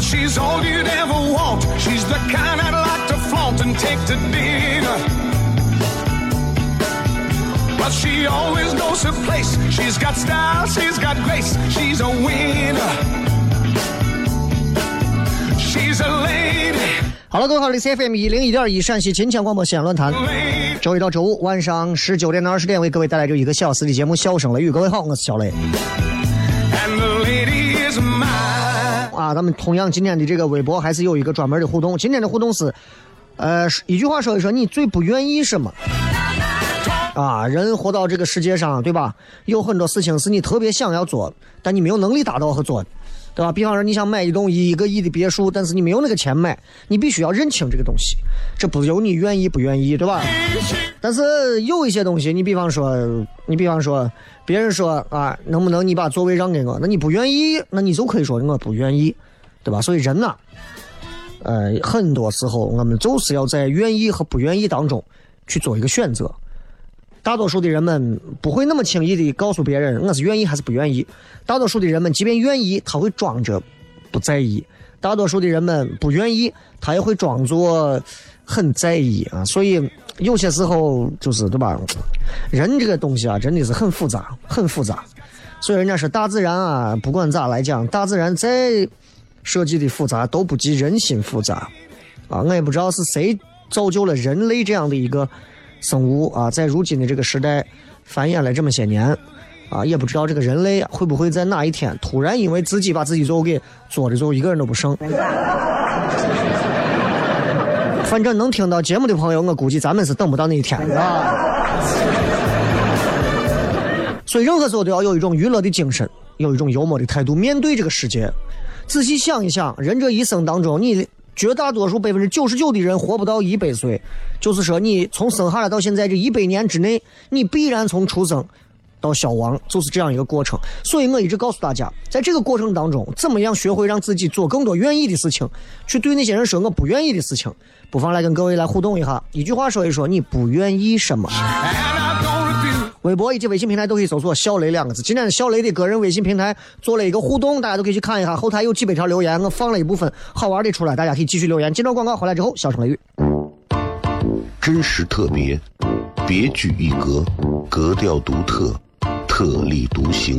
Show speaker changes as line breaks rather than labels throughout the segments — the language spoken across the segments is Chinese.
She's all you'd ever want. She's the kind I'd like to flaunt and take to dinner. But she always knows her place. She's got style, she's got grace. She's a winner. She's a lady.
好了，各位好，这里是 FM 一零一点一陕西秦腔广播西安论坛，周一到周五晚上十九点到二十点为各位带来这一个小时的节目《笑声雷雨》。各位好，我是小雷咱们同样今天的这个微博还是有一个专门的互动，今天的互动是，呃，一句话说一说你最不愿意什么。啊，人活到这个世界上，对吧？有很多事情是你特别想要做，但你没有能力达到和做的，对吧？比方说，你想买一栋一个亿的别墅，但是你没有那个钱买，你必须要认清这个东西，这不由你愿意不愿意，对吧？但是有一些东西，你比方说，你比方说，别人说啊，能不能你把座位让给我？那你不愿意，那你就可以说我不愿意，对吧？所以人呐，呃，很多时候我们就是要在愿意和不愿意当中去做一个选择。大多数的人们不会那么轻易的告诉别人我是愿意还是不愿意。大多数的人们即便愿意，他会装着不在意；大多数的人们不愿意，他也会装作很在意啊。所以有些时候就是对吧？人这个东西啊，真的是很复杂，很复杂。所以人家说大自然啊，不管咋来讲，大自然再设计的复杂，都不及人心复杂啊。我也不知道是谁造就了人类这样的一个。生物啊，在如今的这个时代繁衍了这么些年，啊，也不知道这个人类会不会在哪一天突然因为自己把自己最后给做的最后一个人都不剩。反正能听到节目的朋友，我估计咱们是等不到那一天啊。所以任何时候都要有一种娱乐的精神，有一种幽默的态度面对这个世界。仔细想一想，人这一生当中，你绝大多数百分之九十九的人活不到一百岁，就是说你从生下来到现在这一百年之内，你必然从出生到消亡，就是这样一个过程。所以我一直告诉大家，在这个过程当中，怎么样学会让自己做更多愿意的事情，去对那些人说我不愿意的事情。不妨来跟各位来互动一下，一句话说一说你不愿意什么。微博以及微信平台都可以搜索“小雷”两个字。今天小雷的个人微信平台做了一个互动，大家都可以去看一下。后台有几百条留言，我放了一部分好玩的出来，大家可以继续留言。接着广告回来之后，笑声雷雨。
真实特别，别具一格，格调独特，特立独行，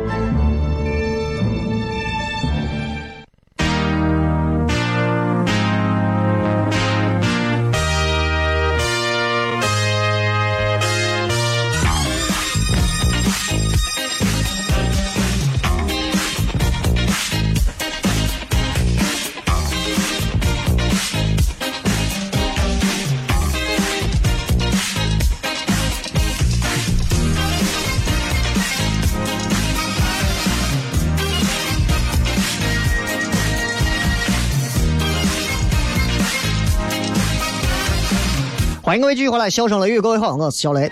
欢迎各位继续回来，笑声雷雨，各位好，我是小雷。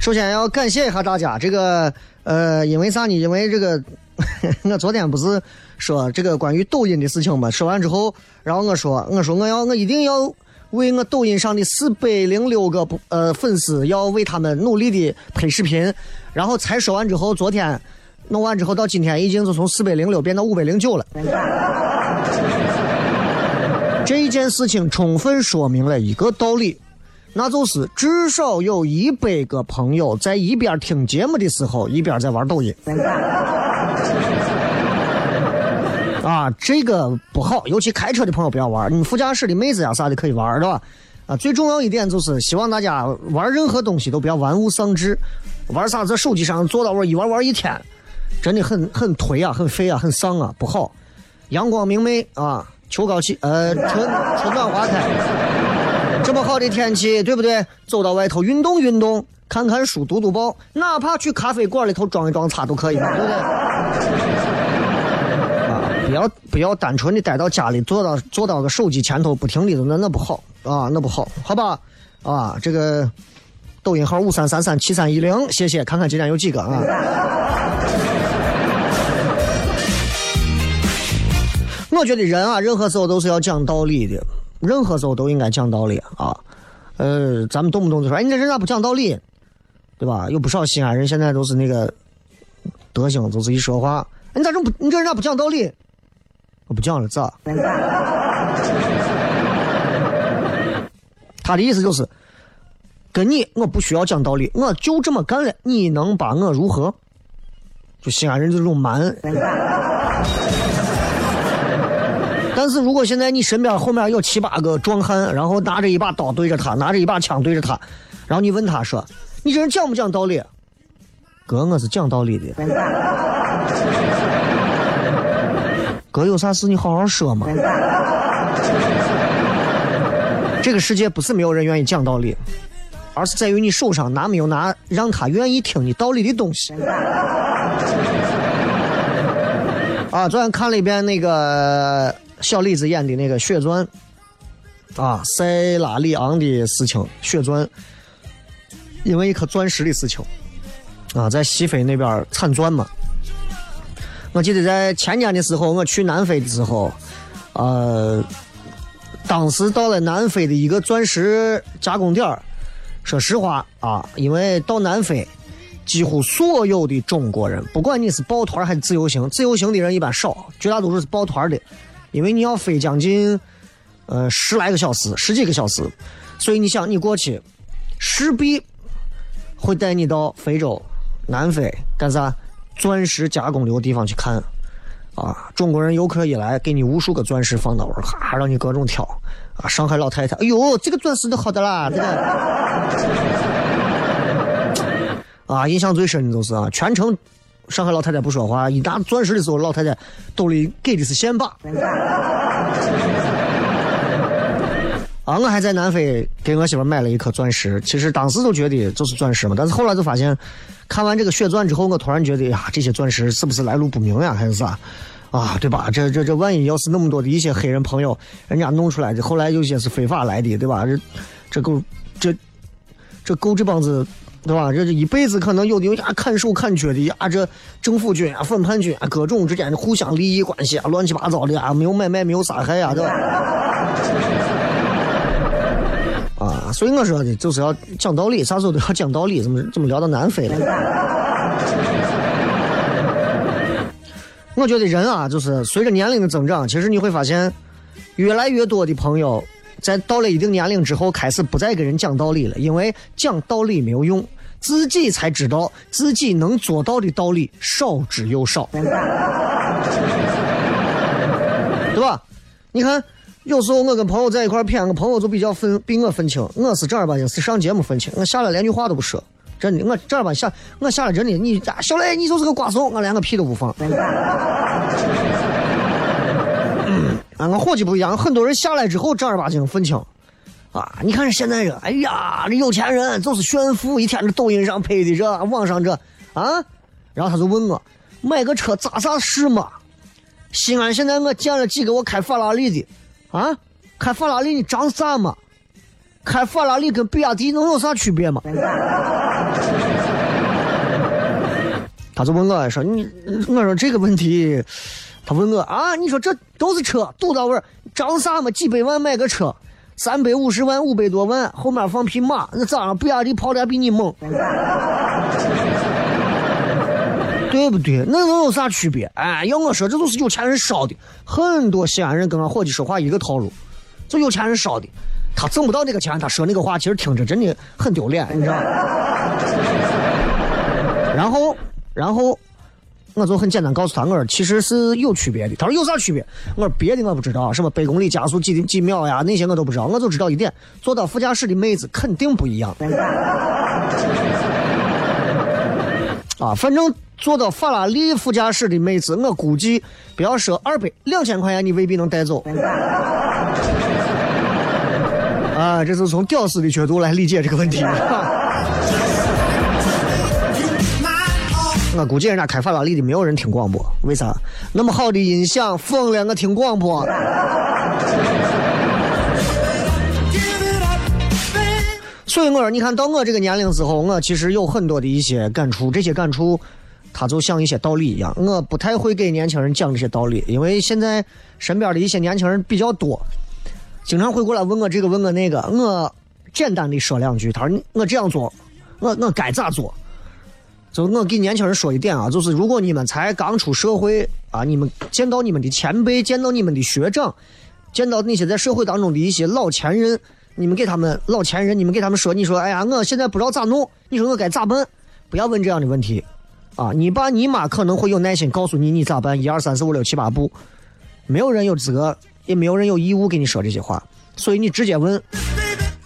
首先要感谢一下大家，这个呃，因为啥呢？因为这个，我昨天不是说这个关于抖音的事情嘛？说完之后，然后我说，我说我要我一定要为我抖音上的四百零六个不呃粉丝，要为他们努力的拍视频。然后才说完之后，昨天弄完之后，到今天已经是从四百零六变到五百零九了。这一件事情充分说明了一个道理，那就是至少有一百个朋友在一边听节目的时候，一边在玩抖音。啊，这个不好，尤其开车的朋友不要玩。你副驾驶的妹子呀啥的可以玩，对吧？啊，最重要一点就是希望大家玩任何东西都不要玩物丧志。玩啥在手机上坐到玩一玩玩一天，真的很很颓啊，很废啊，很丧啊，不好。阳光明媚啊。秋高气，呃，春春暖花开，这么好的天气，对不对？走到外头运动运动，看看书，读读报，哪怕去咖啡馆里头装一装茶都可以，对不对？啊，不要不要单纯的待到家里，坐到坐到个手机前头，不停的那那不好啊，那不好，好吧？啊，这个抖音号五三三三七三一零，谢谢，看看今天有几个啊？我觉得人啊，任何时候都是要讲道理的，任何时候都应该讲道理啊。呃，咱们动不动就说，哎，你这人咋不讲道理？对吧？有不少西安人现在都是那个德行，就是一说话，你咋这不，你这人咋不讲道理？我不讲了，咋？他的意思就是，跟你我不需要讲道理，我就这么干了，你能把我如何？就西安人就这种蛮。但是如果现在你身边后面有七八个壮汉，然后拿着一把刀对着他，拿着一把枪对着他，然后你问他说：“你这人讲不讲道理？”哥，我是讲道理的。哥，有啥事你好好说嘛。这个世界不是没有人愿意讲道理，而是在于你手上拿没有拿让他愿意听你道理的东西。啊，昨天看了一遍那个。小李子演的那个《血钻》，啊，塞拉里昂的事情，《血钻》，因为一颗钻石的事情，啊，在西非那边产钻嘛。我记得在前年的时候，我去南非的时候，呃，当时到了南非的一个钻石加工点说实话啊，因为到南非，几乎所有的中国人，不管你是抱团还是自由行，自由行的人一般少，绝大多数是抱团的。因为你要飞将近，呃十来个小时，十几个小时，所以你想你过去，势必会带你到非洲、南非干啥？钻石加工流地方去看，啊，中国人游客一来，给你无数个钻石放到那儿，哈，让你各种挑，啊，上海老太太，哎呦，这个钻石都好的啦，这个，啊，印象最深的就是啊，全程。上海老太太不说话，一拿钻石的时候，老太太兜里给的是现把。啊，我还在南非给我媳妇买了一颗钻石，其实当时都觉得就是钻石嘛，但是后来就发现，看完这个血钻之后，我突然觉得呀，这些钻石是不是来路不明呀，还是啥？啊，对吧？这这这，万一要是那么多的一些黑人朋友，人家弄出来的，后来有些是非法来的，对吧？这这够这这够这帮子，对吧？这这一辈子可能有的呀看手看脚的呀，这政府军啊、反叛军啊，各种之间的互相利益关系啊，乱七八糟的啊，没有买卖，没有杀害呀，对吧？啊，所以我说的就是要讲道理，啥时候都要讲道理，怎么怎么聊到南非了？我觉得人啊，就是随着年龄的增长，其实你会发现，越来越多的朋友在到了一定年龄之后，开始不再跟人讲道理了，因为讲道理没有用，自己才知道自己能做到的道理少之又少，对吧？你看，有时候我跟朋友在一块儿谝，我朋友就比较分比我分清，我是正儿八经是上节目分清，我下来连句话都不说。真的，我正儿八经下，我下来真的，你小雷，你就是个瓜怂，我连个屁都不放。嗯，啊，我伙计不一样，很多人下来之后正儿八经愤青。啊，你看这现在这，哎呀，这有钱人就是炫富，一天这抖音上拍的这，网上这，啊，然后他就问我，买个车咋啥事嘛？西安现在我见了几个我开法拉利的，啊，开法拉利你长啥嘛？开法拉利跟比亚迪能有啥区别吗？他就问我说：“你，我说这个问题，他问我啊，你说这都是车，堵到味儿，涨啥嘛？几百万买个车，三百五十万，五百多万，后面放匹马，那咋了？比亚迪跑的还比你猛，对不对？那能有啥区别？哎，要我说，这都是有钱人烧的。很多西安人跟俺伙计说话一个套路，就有钱人烧的。”他挣不到那个钱，他说那个话其实听着真的很丢脸，你知道。然后，然后，我就很简单告诉他，我说其实是有区别的。他说有啥区别？我说别的我不知道，什么百公里加速几几秒呀，那些我都不知道。我就知道一点，坐到副驾驶的妹子肯定不一样。啊，反正坐到法拉利副驾驶的妹子，我估计不要说二百两千块钱，你未必能带走。啊，这是从屌丝的角度来理解这个问题。我估计人家开法拉利的没有人听广播，为啥？那么好的音响，疯了，我听广播。所以我说，你看到我这个年龄之后，我其实有很多的一些感触，这些感触，它就像一些道理一样。我不太会给年轻人讲这些道理，因为现在身边的一些年轻人比较多。经常会过来问我这个问我那个，我简单的说两句。他说：“我这样做，我我该咋做？”就我给年轻人说一点啊，就是如果你们才刚出社会啊，你们见到你们的前辈，见到你们的学长，见到那些在社会当中的一些老前人，你们给他们老前人，你们给他们说，你说：“哎呀，我现在不知道咋弄，你说我该咋办？”不要问这样的问题啊！你爸你妈可能会有耐心告诉你你咋办，一二三四五六七八步，没有人有资格。也没有人有义务给你说这些话，所以你直接问，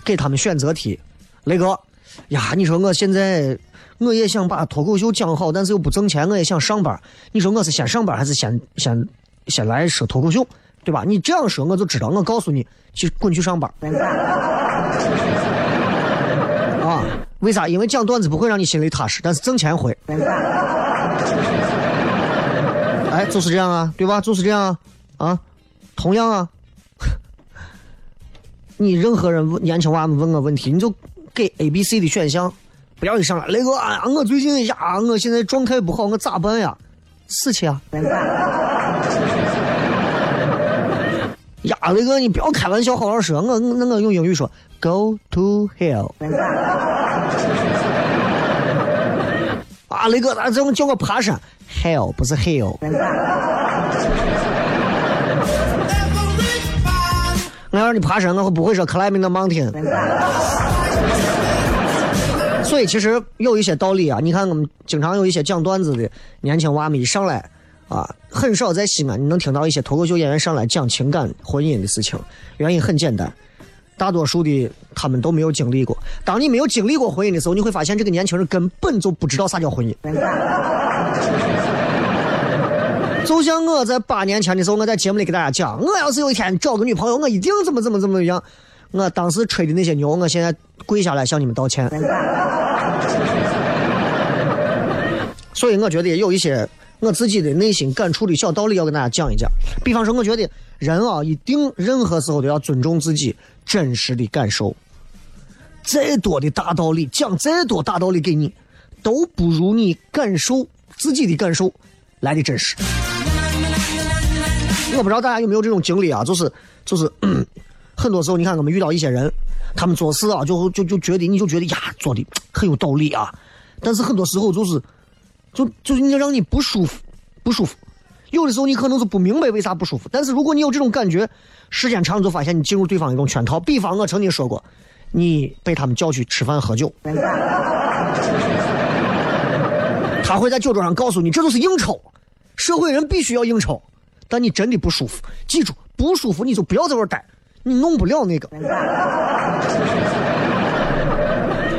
给他们选择题。雷哥，呀，你说我现在我也想把脱口秀讲好，但是又不挣钱，我也想上班。你说我是先上班还是先先先来说脱口秀，对吧？你这样说我就知道，我告诉你，去滚去上班。啊，为啥？因为讲段子不会让你心里踏实，但是挣钱会。哎，就是这样啊，对吧？就是这样啊，啊。同样啊，你任何人问年轻娃们问个问题，你就给 A、B、C 的选项，不要一上来，雷哥啊，我最近呀，我现在状态不好，我咋办呀？死去啊！呀，雷哥，你不要开玩笑，好好说，我那我用英语说，Go to hell。啊，雷哥，咋这么叫我爬山？Hell 不是 hell。我要让你爬山，我不会说 climbing the mountain。所以其实有一些道理啊，你看我们经常有一些讲段子的年轻娃们一上来啊，很少在西安你能听到一些脱口秀演员上来讲情感、婚姻的事情。原因很简单，大多数的他们都没有经历过。当你没有经历过婚姻的时候，你会发现这个年轻人根本就不知道啥叫婚姻。就像我在八年前的时候，我在节目里给大家讲，我要是有一天找个女朋友，我一定怎么怎么怎么样。我当时吹的那些牛，我现在跪下来向你们道歉。所以我觉得有一些我自己的内心感触的小道理要跟大家讲一讲。比方说，我觉得人啊，一定任何时候都要尊重自己真实的感受。再多的大道理，讲再多大道理给你，都不如你感受自己的感受来的真实。我不知道大家有没有这种经历啊，就是就是，很多时候你看我们遇到一些人，他们做事啊，就就就觉得你就觉得呀，做的很有道理啊，但是很多时候就是，就就是你让你不舒服，不舒服。有的时候你可能是不明白为啥不舒服，但是如果你有这种感觉，时间长了就发现你进入对方一种圈套。比方我曾经说过，你被他们叫去吃饭喝酒，他会在酒桌上告诉你这都是应酬，社会人必须要应酬，但你真的不舒服，记住不舒服你就不要在这儿待，你弄不了那个，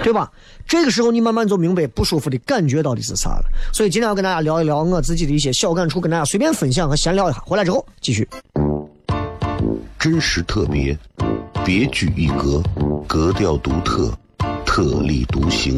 对吧？这个时候，你慢慢就明白不舒服的感觉到底是啥了。所以今天要跟大家聊一聊我自己的一些小感触，跟大家随便分享和闲聊一下。回来之后继续。
真实特别，别具一格，格调独特，特立独行，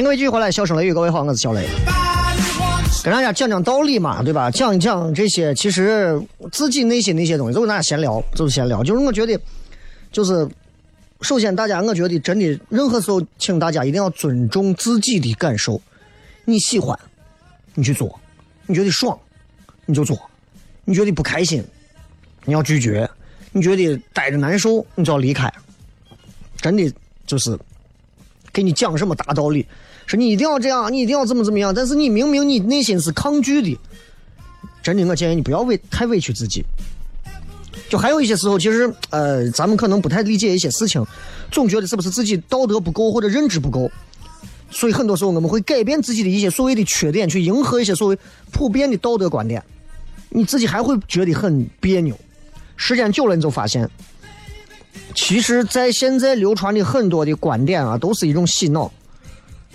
迎各位继续回来，笑声雷雨，各位好，我是小雷，跟大家讲讲道理嘛，对吧？讲一讲这些，其实自己内心那些东西，就跟大家闲聊，就是闲聊。就是我觉得，就是首先大家，我觉得真的，任何时候，请大家一定要尊重自己的感受。你喜欢，你去做；你觉得爽，你就做；你觉得不开心，你要拒绝；你觉得待着难受，你就要离开。真的就是。给你讲什么大道理？说你一定要这样，你一定要怎么怎么样？但是你明明你内心是抗拒的。真的，我建议你不要委太委屈自己。就还有一些时候，其实呃，咱们可能不太理解一些事情，总觉得是不是自己道德不够或者认知不够，所以很多时候我们会改变自己的一些所谓的缺点，去迎合一些所谓普遍的道德观点。你自己还会觉得很别扭。时间久了，你就发现。其实，在现在流传的很多的观点啊，都是一种洗脑。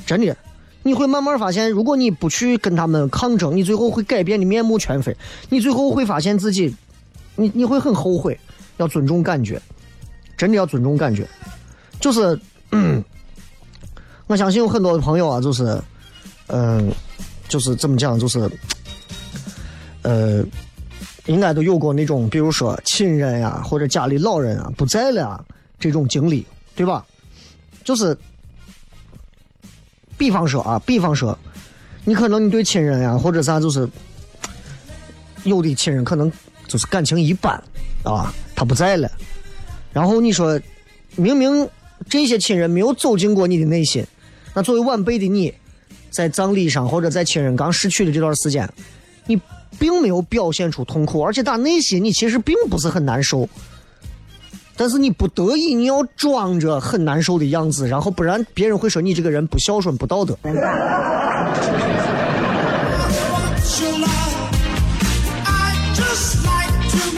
真的，你会慢慢发现，如果你不去跟他们抗争，你最后会改变的面目全非。你最后会发现自己，你你会很后悔。要尊重感觉，真的要尊重感觉。就是，嗯我相信有很多的朋友啊，就是，嗯，就是怎么讲，就是，呃。应该都有过那种，比如说亲人呀，或者家里老人啊不在了这种经历，对吧？就是，比方说啊，比方说，你可能你对亲人呀，或者啥，就是有的亲人可能就是感情一般啊，他不在了，然后你说，明明这些亲人没有走进过你的内心，那作为晚辈的你，在葬礼上或者在亲人刚逝去的这段时间，你。并没有表现出痛苦，而且打内心你其实并不是很难受。但是你不得已，你要装着很难受的样子，然后不然别人会说你这个人不孝顺、不道德，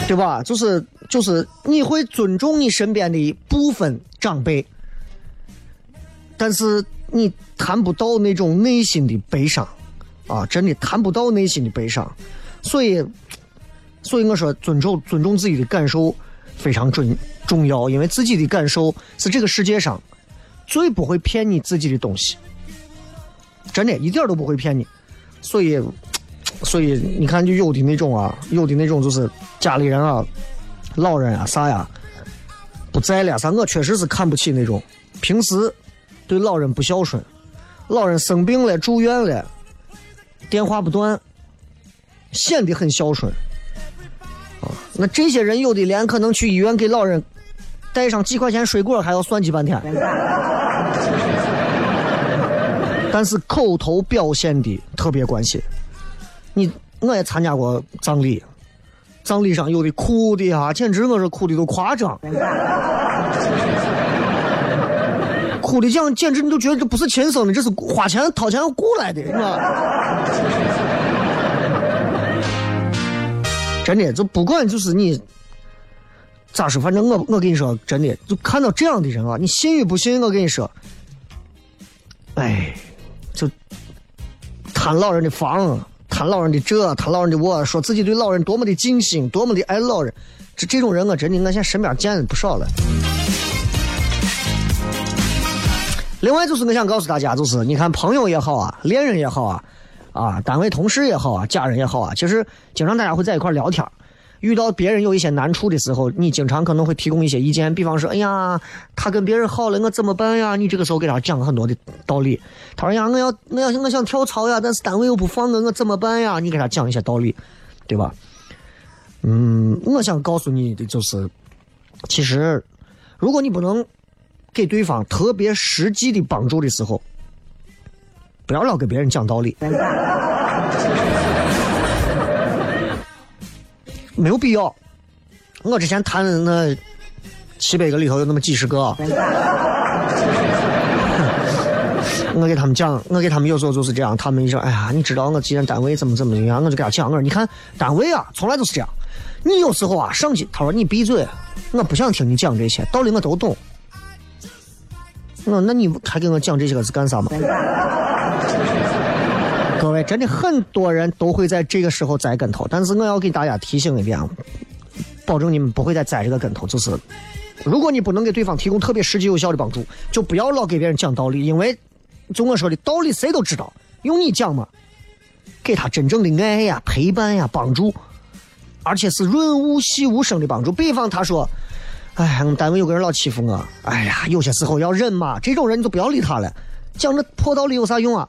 对吧？就是就是，你会尊重你身边的一部分长辈，但是你谈不到那种内心的悲伤啊，真的谈不到内心的悲伤，所以，所以我说尊重尊重自己的感受非常重重要，因为自己的感受是这个世界上最不会骗你自己的东西，真的，一点都不会骗你，所以，所以你看，就有的那种啊，有的那种就是家里人啊、老人啊啥呀不在了啥，我确实是看不起那种平时对老人不孝顺，老人生病了住院了，电话不断，显得很孝顺。啊，那这些人有的连可能去医院给老人带上几块钱水果还要算计半天，但是口头表现的特别关心。你我也参加过葬礼，葬礼上有的哭的啊，简直我是哭的都夸张，哭的讲简直你都觉得这不是亲生的，这是花钱掏钱雇来的，是吧？真的，就不管就是你咋说，反正我我跟你说，真的，就看到这样的人啊，你信与不信，我跟你说，哎，就贪老人的房，贪老人的这，贪老人的我，说自己对老人多么的尽心，多么的爱老人，这这种人我真的，我现在身边见的不少了。另外就是我想告诉大家，就是你看朋友也好啊，恋人也好啊，啊，单位同事也好啊，家人也好啊，其实经常大家会在一块聊天遇到别人有一些难处的时候，你经常可能会提供一些意见，比方说，哎呀，他跟别人好了，我怎么办呀？你这个时候给他讲很多的道理。他说呀，我要我要我想跳槽呀，但是单位又不放我，我怎么办呀？你给他讲一些道理，对吧？嗯，我想告诉你的就是，其实如果你不能给对方特别实际的帮助的时候，不要老给别人讲道理。没有必要。我之前谈的那七百个里头有那么几十个，我给他们讲，我给他们有时候就是这样，他们一说，哎呀，你知道我既然单位怎么怎么样，我就给他讲，我说你看单位啊，从来都是这样，你有时候啊上去，他说你闭嘴，我不想听你讲这些道理，我都懂。我那你还给我讲这些个是干啥嘛？各位，真的很多人都会在这个时候栽跟头，但是我要给大家提醒一点，保证你们不会再栽这个跟头。就是，如果你不能给对方提供特别实际有效的帮助，就不要老给别人讲道理，因为就我说的道理谁都知道，用你讲嘛，给他真正的爱呀、陪伴呀、帮助，而且是润物细无声的帮助。比方他说。哎，我们单位有个人老欺负我，哎呀，有些时候要忍嘛。这种人你就不要理他了，讲这破道理有啥用啊？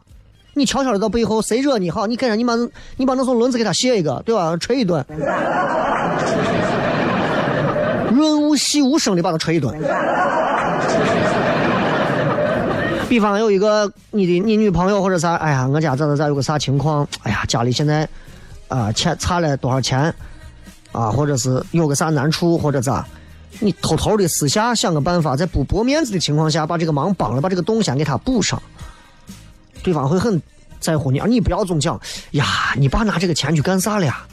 你悄悄的到背后，谁惹你好，你给他，你把你把那种轮子给他卸一个，对吧？捶一顿，润物细无声的把他捶一顿。比方有一个你的你女朋友或者啥，哎呀，我家咋咋咋有个啥情况？哎呀，家里现在啊欠差了多少钱啊？或者是有个啥难处或者咋？你偷偷的私下想个办法，在不驳面子的情况下，把这个忙帮了，把这个洞先给他补上，对方会很在乎你。而你不要总讲呀，你爸拿这个钱去干啥了呀？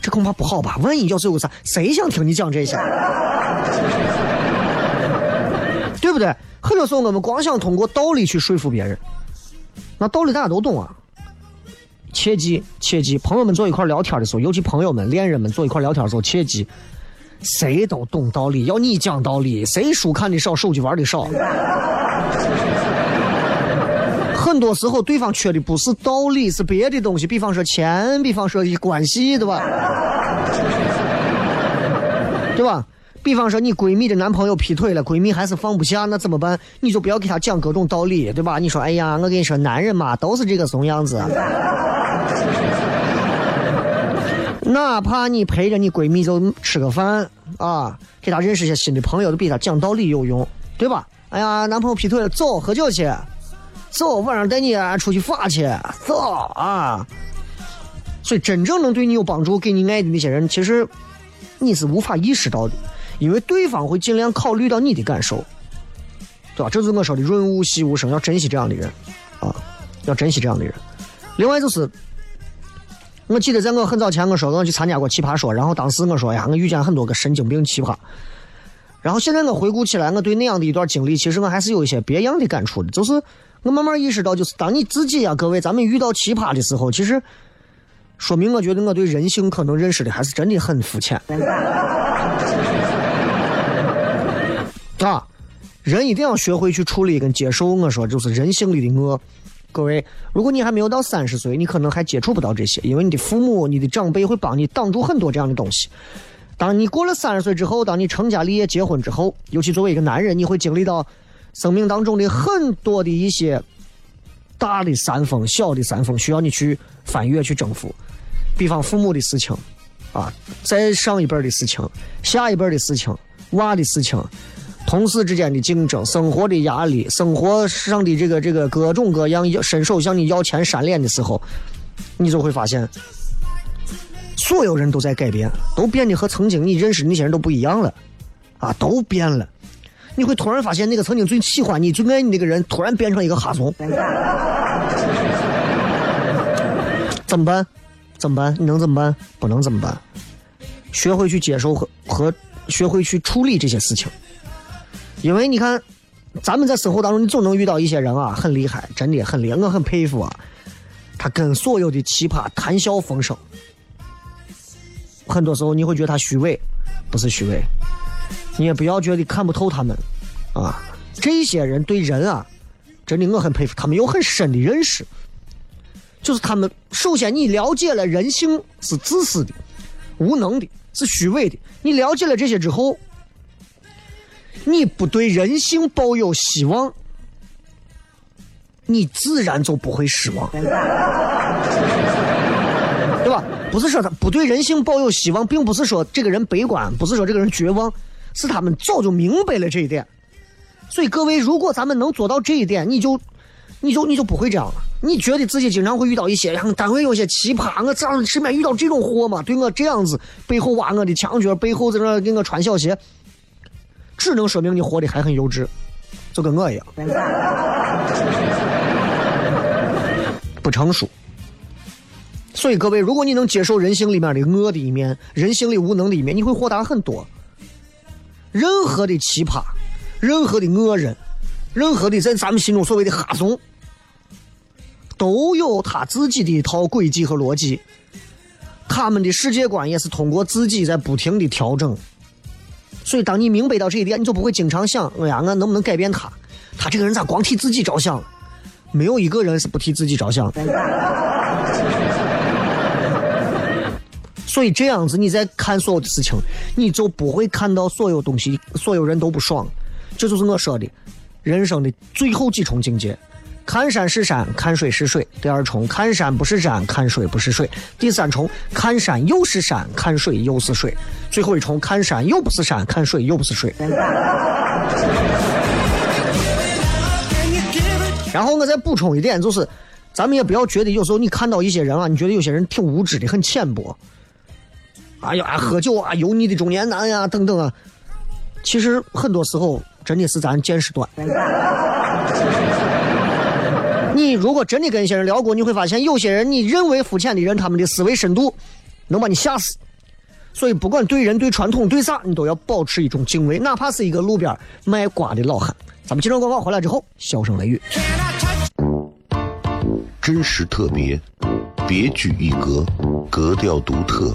这恐怕不好吧？万一要是有个啥，谁想听你讲这些？对不对？很多时候我们光想通过道理去说服别人，那道理大家都懂啊。切记切记，朋友们坐一块聊天的时候，尤其朋友们、恋人们坐一块聊天的时候，切记。谁都懂道理，要你讲道理，谁书看的少，手机玩的少。很多时候，对方缺的不是道理，是别的东西，比方说钱，比方说关系，对吧？对吧？比方说你闺蜜的男朋友劈腿了，闺蜜还是放不下，那怎么办？你就不要给她讲各种道理，对吧？你说，哎呀，我跟你说，男人嘛，都是这个怂样子。哪怕你陪着你闺蜜就吃个饭啊，给她认识些新的朋友，都比她讲道理有用，对吧？哎呀，男朋友劈腿了，走喝酒去，走晚上带你出去耍去，走啊！所以真正能对你有帮助、给你爱的那些人，其实你是无法意识到的，因为对方会尽量考虑到你的感受，对吧？这是我说的润物细无声，要珍惜这样的人啊，要珍惜这样的人。另外就是，我记得在我很早前我说我去参加过奇葩说，然后当时我说呀，我遇见很多个神经病奇葩。然后现在我回顾起来，我对那样的一段经历，其实我还是有一些别样的感触的。就是我慢慢意识到，就是当你自己呀，各位，咱们遇到奇葩的时候，其实说明我觉得我对人性可能认识的还是真的很肤浅。啊，人一定要学会去处理跟接受。我说就是人性里的恶。各位，如果你还没有到三十岁，你可能还接触不到这些，因为你的父母、你的长辈会帮你挡住很多这样的东西。当你过了三十岁之后，当你成家立业、结婚之后，尤其作为一个男人，你会经历到生命当中的很多的一些大的山峰、小的山峰，需要你去翻越、去征服。比方父母的事情，啊，再上一辈的事情，下一辈的事情，娃的事情，同事之间的竞争，生活的压力，生活上的这个这个各种各样要伸手向你要钱、扇脸的时候，你就会发现。所有人都在改变，都变得和曾经你认识那些人都不一样了，啊，都变了。你会突然发现，那个曾经最喜欢你、最爱你那个人，突然变成一个哈怂。怎么办？怎么办？你能怎么办？不能怎么办？学会去接受和和学会去处理这些事情。因为你看，咱们在生活当中，你总能遇到一些人啊，很厉害，真的很厉害，我很佩服啊。他跟所有的奇葩谈笑风生。很多时候你会觉得他虚伪，不是虚伪，你也不要觉得看不透他们，啊，这些人对人啊，真的我很佩服，他们有很深的认识，就是他们首先你了解了人性是自私的、无能的、是虚伪的，你了解了这些之后，你不对人性抱有希望，你自然就不会失望。对吧？不是说他不对人性抱有希望，并不是说这个人悲观，不是说这个人绝望，是他们早就明白了这一点。所以各位，如果咱们能做到这一点，你就，你就你就不会这样了。你觉得自己经常会遇到一些，单位有些奇葩，我这样身边遇到这种货嘛，对我这样子背后挖我的墙角，背后在那给我穿小鞋，只能说明你活的还很幼稚，就跟我一样，不成熟。所以各位，如果你能接受人性里面的恶的一面，人性里无能的一面，你会豁达很多。任何的奇葩，任何的恶人，任何的在咱们心中所谓的哈怂，都有他自己的一套轨迹和逻辑。他们的世界观也是通过自己在不停的调整。所以，当你明白到这一点，你就不会经常想：哎呀，我能不能改变他？他这个人咋光替自己着想？没有一个人是不替自己着想。所以这样子，你在看所有的事情，你就不会看到所有东西，所有人都不爽。这就是我说的，人生的最后几重境界：看山是山，看水是水；第二重，看山不是山，看水不是水；第三重，看山又是山，看水又是水；最后一重，看山又不是山，看水又不是水。然后我再补充一点，就是，咱们也不要觉得有时候你看到一些人啊，你觉得有些人挺无知的，很浅薄。哎呀，喝酒啊，油腻的中年男呀，等等啊。其实很多时候真的是咱见识短。你如果真的跟一些人聊过，你会发现有些人你认为肤浅的人，他们的思维深度能把你吓死。所以不管对人、对传统、对啥，你都要保持一种敬畏，哪怕是一个路边卖瓜的老汉。咱们接着广告回来之后，笑声雷雨，
真实特别，别具一格，格调独特。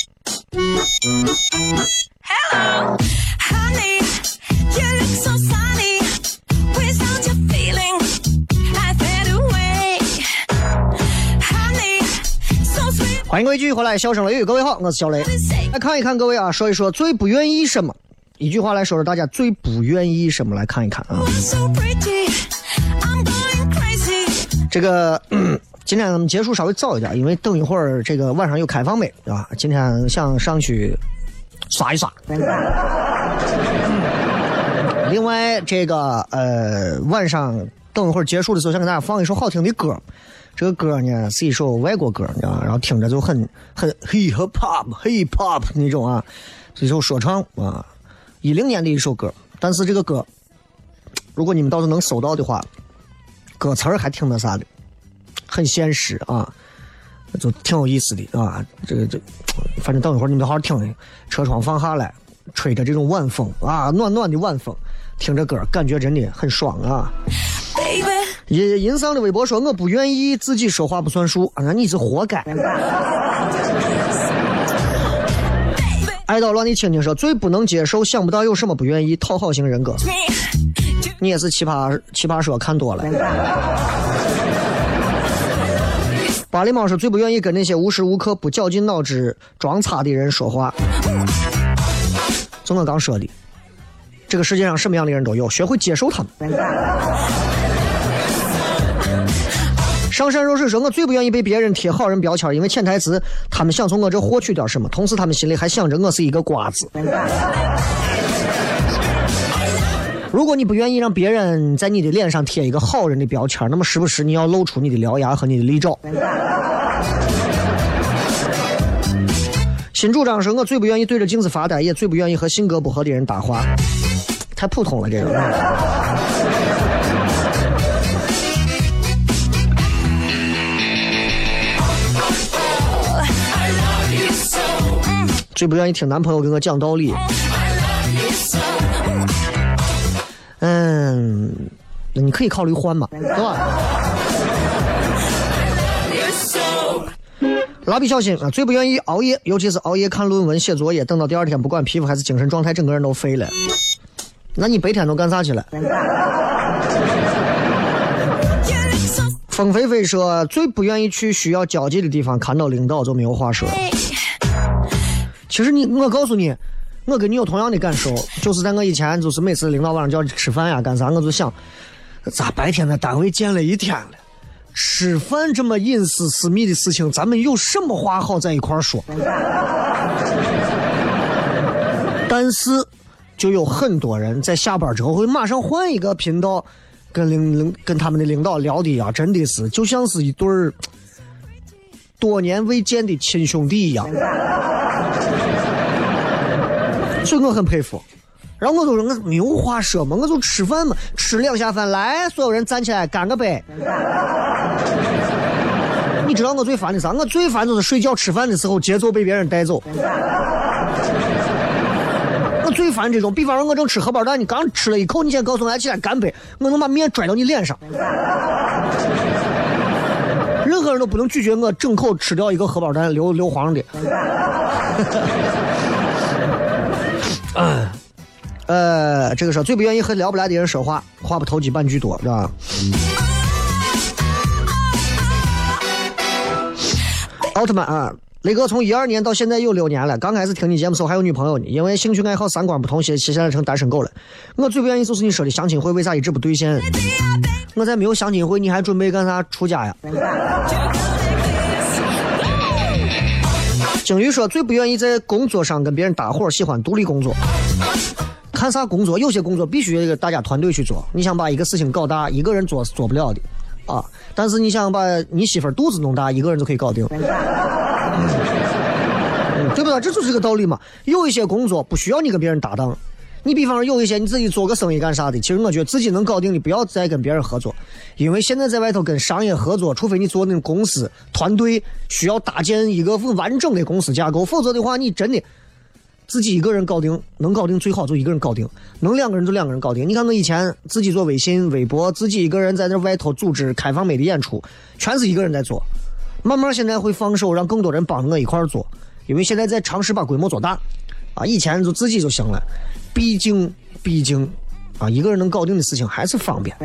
Honey, you look so sunny. Without your feeling, I fade away. Honey, so sweet.
欢迎各位继续回来，笑声雷雨，各位好，我是小雷。来看一看各位啊，说一说最不愿意什么？一句话来说说大家最不愿意什么？来看一看啊。
You're so pretty. I'm going crazy.
这个、嗯今天咱们结束稍微早一点，因为等一会儿这个晚上有开放麦啊。今天想上去刷一刷。另外，这个呃晚上等一会儿结束的时候，想给大家放一首好听的歌。这个歌呢是一首外国歌，你知道吗？然后听着就很很 hip hop hip hop 那种啊，是一首说唱啊，一零年的一首歌。但是这个歌，如果你们到时候能搜到的话，歌词儿还挺那啥的。很现实啊，就挺有意思的啊。这个这，反正等一会儿你们好好听听。车窗放下来，吹着这种晚风啊，暖暖的晚风，听着歌，感觉真的很爽啊。银银桑的微博说：“我不愿意自己说话不算数，啊，那你是活该。”爱捣乱的青青说：“最不能接受，想不到有什么不愿意，讨好型人格。你也是奇葩奇葩说看多了。”巴里猫是：“最不愿意跟那些无时无刻不绞尽脑汁装叉的人说话。”就我刚说的，这个世界上什么样的人都有，学会接受他们。上善若水说：“我最不愿意被别人贴好人标签，因为潜台词他们想从我这获取点什么，同时他们心里还想着我是一个瓜子。”如果你不愿意让别人在你的脸上贴一个好人的标签，那么时不时你要露出你的獠牙和你的利爪。新主张说：“我最不愿意对着镜子发呆，也最不愿意和性格不合的人搭话。”太普通了，这个。最不愿意听男朋友跟我讲道理。嗯，那你可以考虑换嘛，对吧？蜡笔小新啊，最不愿意熬夜，尤其是熬夜看论文、写作业，等到第二天，不管皮肤还是精神状态，整个人都废了。那你白天都干啥去了风飞飞说，最不愿意去需要交际的地方，看到领导就没有话说。其实你，我告诉你，我跟你有同样的感受，就是在我以前，就是每次领导晚上叫你吃饭呀，干啥，我就想，咋白天在单位见了一天了，吃饭这么隐私私密的事情，咱们有什么话好在一块说？但是，就有很多人在下班之后会马上换一个频道，跟领领跟他们的领导聊的呀，真的是就像是一对儿多年未见的亲兄弟一样。所以我很佩服。然后我就说我没有话说嘛，我就吃饭嘛，吃两下饭来，所有人站起来干个杯。你知道我最烦的啥？我最烦就是睡觉吃饭的时候节奏被别人带走。我最烦这种，比方说我正吃荷包蛋，你刚吃了一口，你先告诉我来起来干杯，我能把面拽到你脸上。任何人都不能拒绝我整口吃掉一个荷包蛋，硫硫磺的。呃，这个说最不愿意和聊不来的人说话，话不投机半句多，是吧？奥特曼啊，雷哥从一二年到现在有六年了，刚开始听你节目时候还有女朋友呢，因为兴趣爱好三观不同，现现在成单身狗了。我最不愿意就是你说的相亲会为啥一直不兑现？我在没有相亲会，你还准备干啥出家呀？鲸鱼说最不愿意在工作上跟别人搭伙，喜欢独立工作。看啥工作，有些工作必须得大家团队去做。你想把一个事情搞大，一个人做是做不了的啊。但是你想把你媳妇肚子弄大，一个人就可以搞定。对不对？这就是这个道理嘛。有一些工作不需要你跟别人搭档，你比方说有一些你自己做个生意干啥的，其实我觉得自己能搞定的，不要再跟别人合作，因为现在在外头跟商业合作，除非你做那种公司团队，需要搭建一个完整的公司架构，否则的话，你真的自己一个人搞定，能搞定最好就一个人搞定，能两个人就两个人搞定。你看我以前自己做微信、微博，自己一个人在那外头组织开放美的演出，全是一个人在做。慢慢现在会放手，让更多人帮着我一块做，因为现在在尝试把规模做大，啊，以前就自己就行了，毕竟毕竟啊，一个人能搞定的事情还是方便。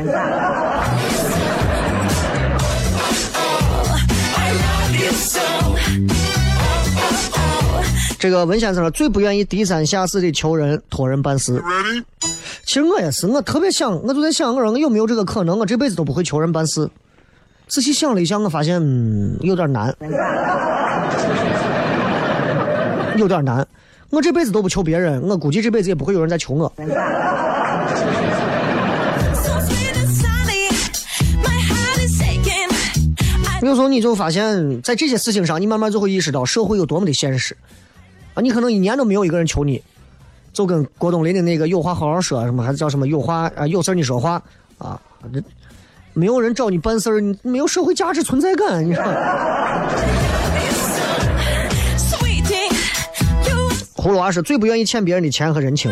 这个文先生说最不愿意低三下四的求人托人办事。其实我也是，我特别想，我就在想，我说我有没有这个可能，我这辈子都不会求人办事。仔细想了一下，我发现嗯有点难，有点难。我这辈子都不求别人，我估计这辈子也不会有人再求我。有时候你就发现，在这些事情上，你慢慢就会意识到社会有多么的现实啊！你可能一年都没有一个人求你，就跟郭冬临的那个“有话好好说”什么，还是叫什么“有话啊有事儿你说话”啊，这没有人找你办事儿，你没有社会价值存在感，你知 葫芦娃是最不愿意欠别人的钱和人情，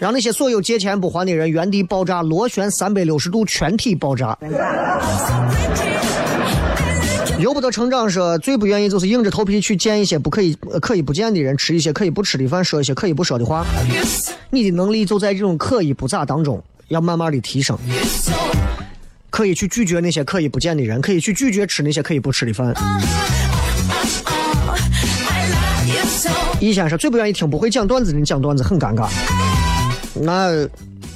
让那些所有借钱不还的人原地爆炸，螺旋三百六十度全体爆炸。由不得成长说最不愿意就是硬着头皮去见一些不可以可以不见的人，吃一些可以不吃的饭，说一些可以不说的话。你的能力就在这种可以不咋当中，要慢慢的提升。可以去拒绝那些可以不见的人，可以去拒绝吃那些可以不吃的饭。易先生最不愿意听不会讲段子的人讲段子，很尴尬。那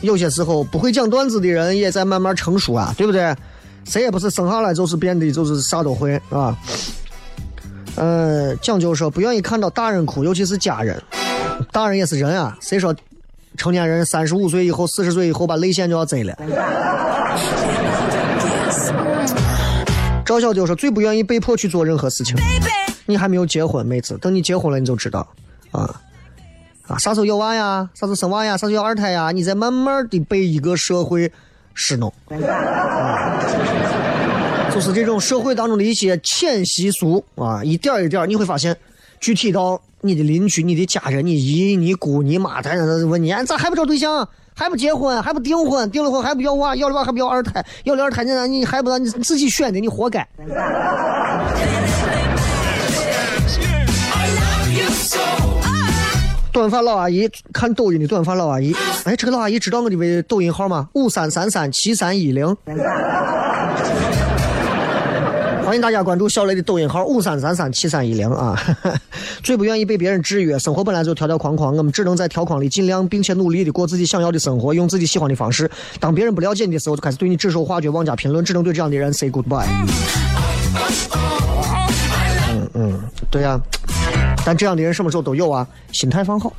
有些时候不会讲段子的人也在慢慢成熟啊，对不对？谁也不是生下来就是变得就是啥都会啊。呃，讲究说不愿意看到大人哭，尤其是家人。大人也是人啊，谁说成年人三十五岁以后、四十岁以后把泪腺就要摘了？赵小丢说最不愿意被迫去做任何事情。你还没有结婚，妹子，等你结婚了你就知道，啊啊，啥时候要娃呀，啥时候生娃呀，啥时候要二胎呀，你再慢慢的被一个社会使弄，啊就是这种社会当中的一些浅习俗啊，一点一点你会发现，具体到你的邻居、你的家人、你姨、你姑、你妈，他问你，哎咋还不找对象？还不结婚？还不订婚？订了婚还不要娃？要了娃还不要二胎？要了二胎呢？你还不让你自己选的？你活该！短发老阿姨看抖音的短发老阿姨，哎，这个老阿姨知道我的微抖音号吗？五三三三七三一零。欢迎大家关注小雷的抖音号五三三三七三一零啊！最不愿意被别人制约，生活本来就条条框框，我们只能在条框里尽量并且努力的过自己想要的生活，用自己喜欢的方式。当别人不了解你的时候，就开始对你指手画脚、妄加评论，只能对这样的人 say goodbye。嗯嗯，对呀、但这样的人什么时候都有啊，心态放好。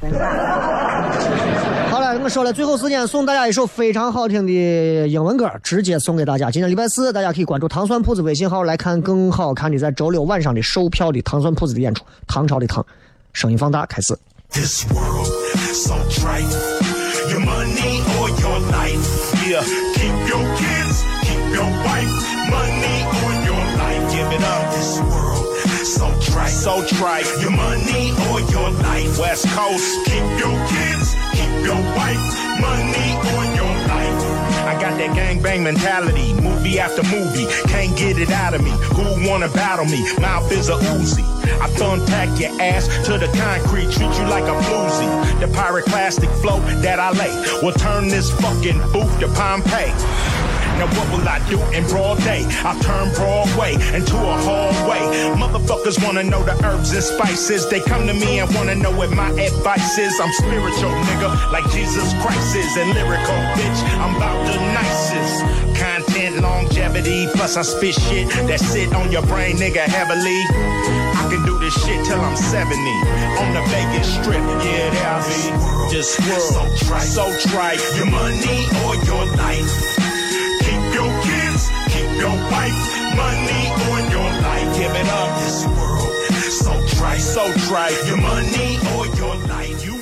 好了，我说了，最后时间送大家一首非常好听的英文歌，直接送给大家。今天礼拜四，大家可以关注糖蒜铺子微信号来看更好看的在周六晚上的售票的糖蒜铺子的演出。唐朝的唐，声音放大，开始。
This world so try Your money or your life. Yeah. Keep your So trite. Your money or your life. West Coast. Keep your kids, keep your wife. Money or your life. I got that gangbang mentality, movie after movie, can't get it out of me. Who wanna battle me? Mouth is a Uzi. I thumbtack your ass to the concrete, treat you like a floozy. The pyroclastic flow that I lay will turn this fucking booth to Pompeii. Now what will I do in broad day? I'll turn Broadway into a hallway. Motherfuckers wanna know the herbs and spices. They come to me and wanna know what my advice is. I'm spiritual, nigga, like Jesus Christ is. And lyrical, bitch, I'm about the nicest. Content, longevity, plus I spit shit that sit on your brain, nigga, heavily. I I can do this shit till I'm 70 on the Vegas Strip. Yeah, there I be. This world, so trite, so trite. Your money or your life. Wife. Money or your life. Give it up. This world, so trite, so trite. Your money or your life. You